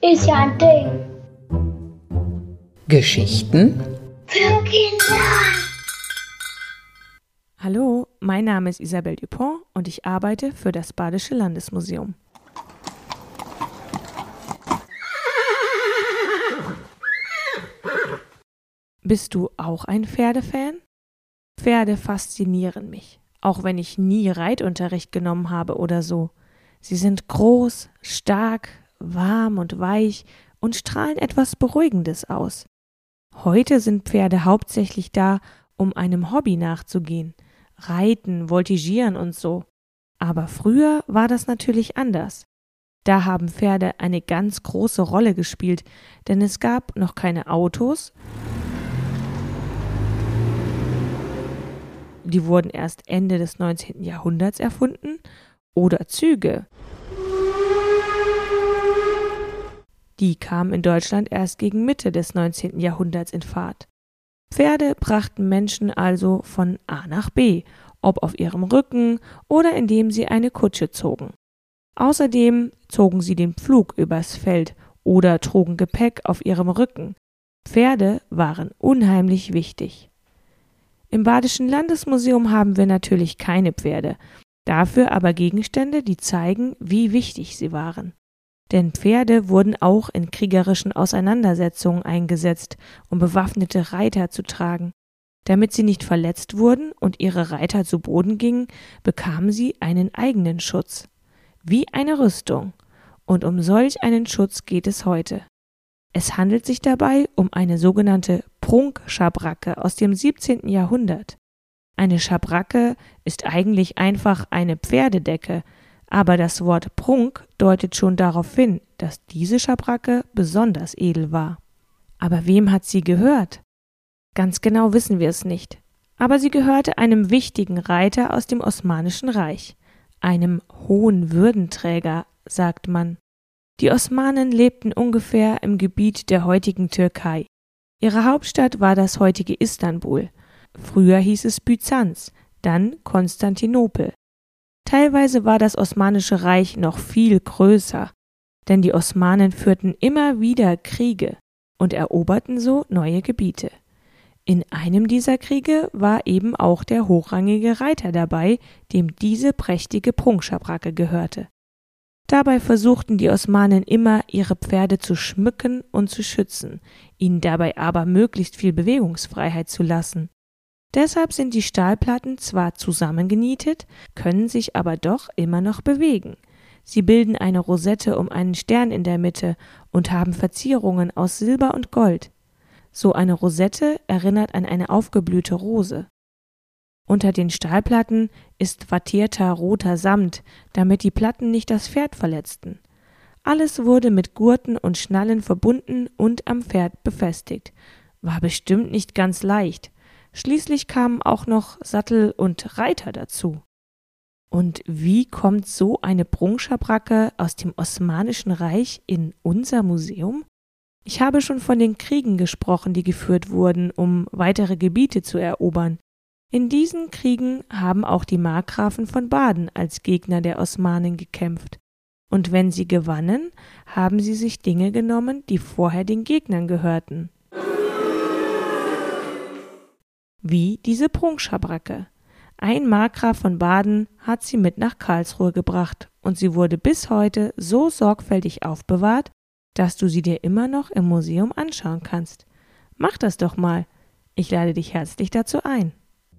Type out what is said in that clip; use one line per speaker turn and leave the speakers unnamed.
Ist ja ein Ding.
Geschichten
Für Kinder.
Hallo, mein Name ist Isabelle Dupont und ich arbeite für das Badische Landesmuseum. Bist du auch ein Pferdefan? Pferde faszinieren mich, auch wenn ich nie Reitunterricht genommen habe oder so. Sie sind groß, stark, warm und weich und strahlen etwas Beruhigendes aus. Heute sind Pferde hauptsächlich da, um einem Hobby nachzugehen. Reiten, Voltigieren und so. Aber früher war das natürlich anders. Da haben Pferde eine ganz große Rolle gespielt, denn es gab noch keine Autos. Die wurden erst Ende des 19. Jahrhunderts erfunden. Oder Züge. Die kamen in Deutschland erst gegen Mitte des 19. Jahrhunderts in Fahrt. Pferde brachten Menschen also von A nach B, ob auf ihrem Rücken oder indem sie eine Kutsche zogen. Außerdem zogen sie den Pflug übers Feld oder trugen Gepäck auf ihrem Rücken. Pferde waren unheimlich wichtig. Im Badischen Landesmuseum haben wir natürlich keine Pferde, dafür aber Gegenstände, die zeigen, wie wichtig sie waren. Denn Pferde wurden auch in kriegerischen Auseinandersetzungen eingesetzt, um bewaffnete Reiter zu tragen. Damit sie nicht verletzt wurden und ihre Reiter zu Boden gingen, bekamen sie einen eigenen Schutz. Wie eine Rüstung. Und um solch einen Schutz geht es heute. Es handelt sich dabei um eine sogenannte Prunkschabracke aus dem 17. Jahrhundert. Eine Schabracke ist eigentlich einfach eine Pferdedecke, aber das Wort Prunk deutet schon darauf hin, dass diese Schabracke besonders edel war. Aber wem hat sie gehört? Ganz genau wissen wir es nicht. Aber sie gehörte einem wichtigen Reiter aus dem Osmanischen Reich, einem hohen Würdenträger, sagt man. Die Osmanen lebten ungefähr im Gebiet der heutigen Türkei. Ihre Hauptstadt war das heutige Istanbul. Früher hieß es Byzanz, dann Konstantinopel. Teilweise war das Osmanische Reich noch viel größer, denn die Osmanen führten immer wieder Kriege und eroberten so neue Gebiete. In einem dieser Kriege war eben auch der hochrangige Reiter dabei, dem diese prächtige Prunkschabracke gehörte. Dabei versuchten die Osmanen immer, ihre Pferde zu schmücken und zu schützen, ihnen dabei aber möglichst viel Bewegungsfreiheit zu lassen. Deshalb sind die Stahlplatten zwar zusammengenietet, können sich aber doch immer noch bewegen. Sie bilden eine Rosette um einen Stern in der Mitte und haben Verzierungen aus Silber und Gold. So eine Rosette erinnert an eine aufgeblühte Rose. Unter den Stahlplatten ist wattierter roter Samt, damit die Platten nicht das Pferd verletzten. Alles wurde mit Gurten und Schnallen verbunden und am Pferd befestigt. War bestimmt nicht ganz leicht. Schließlich kamen auch noch Sattel und Reiter dazu. Und wie kommt so eine Prunkschabracke aus dem Osmanischen Reich in unser Museum? Ich habe schon von den Kriegen gesprochen, die geführt wurden, um weitere Gebiete zu erobern. In diesen Kriegen haben auch die Markgrafen von Baden als Gegner der Osmanen gekämpft. Und wenn sie gewannen, haben sie sich Dinge genommen, die vorher den Gegnern gehörten wie diese Prunkschabracke. Ein Markgraf von Baden hat sie mit nach Karlsruhe gebracht und sie wurde bis heute so sorgfältig aufbewahrt, dass du sie dir immer noch im Museum anschauen kannst. Mach das doch mal. Ich lade dich herzlich dazu ein.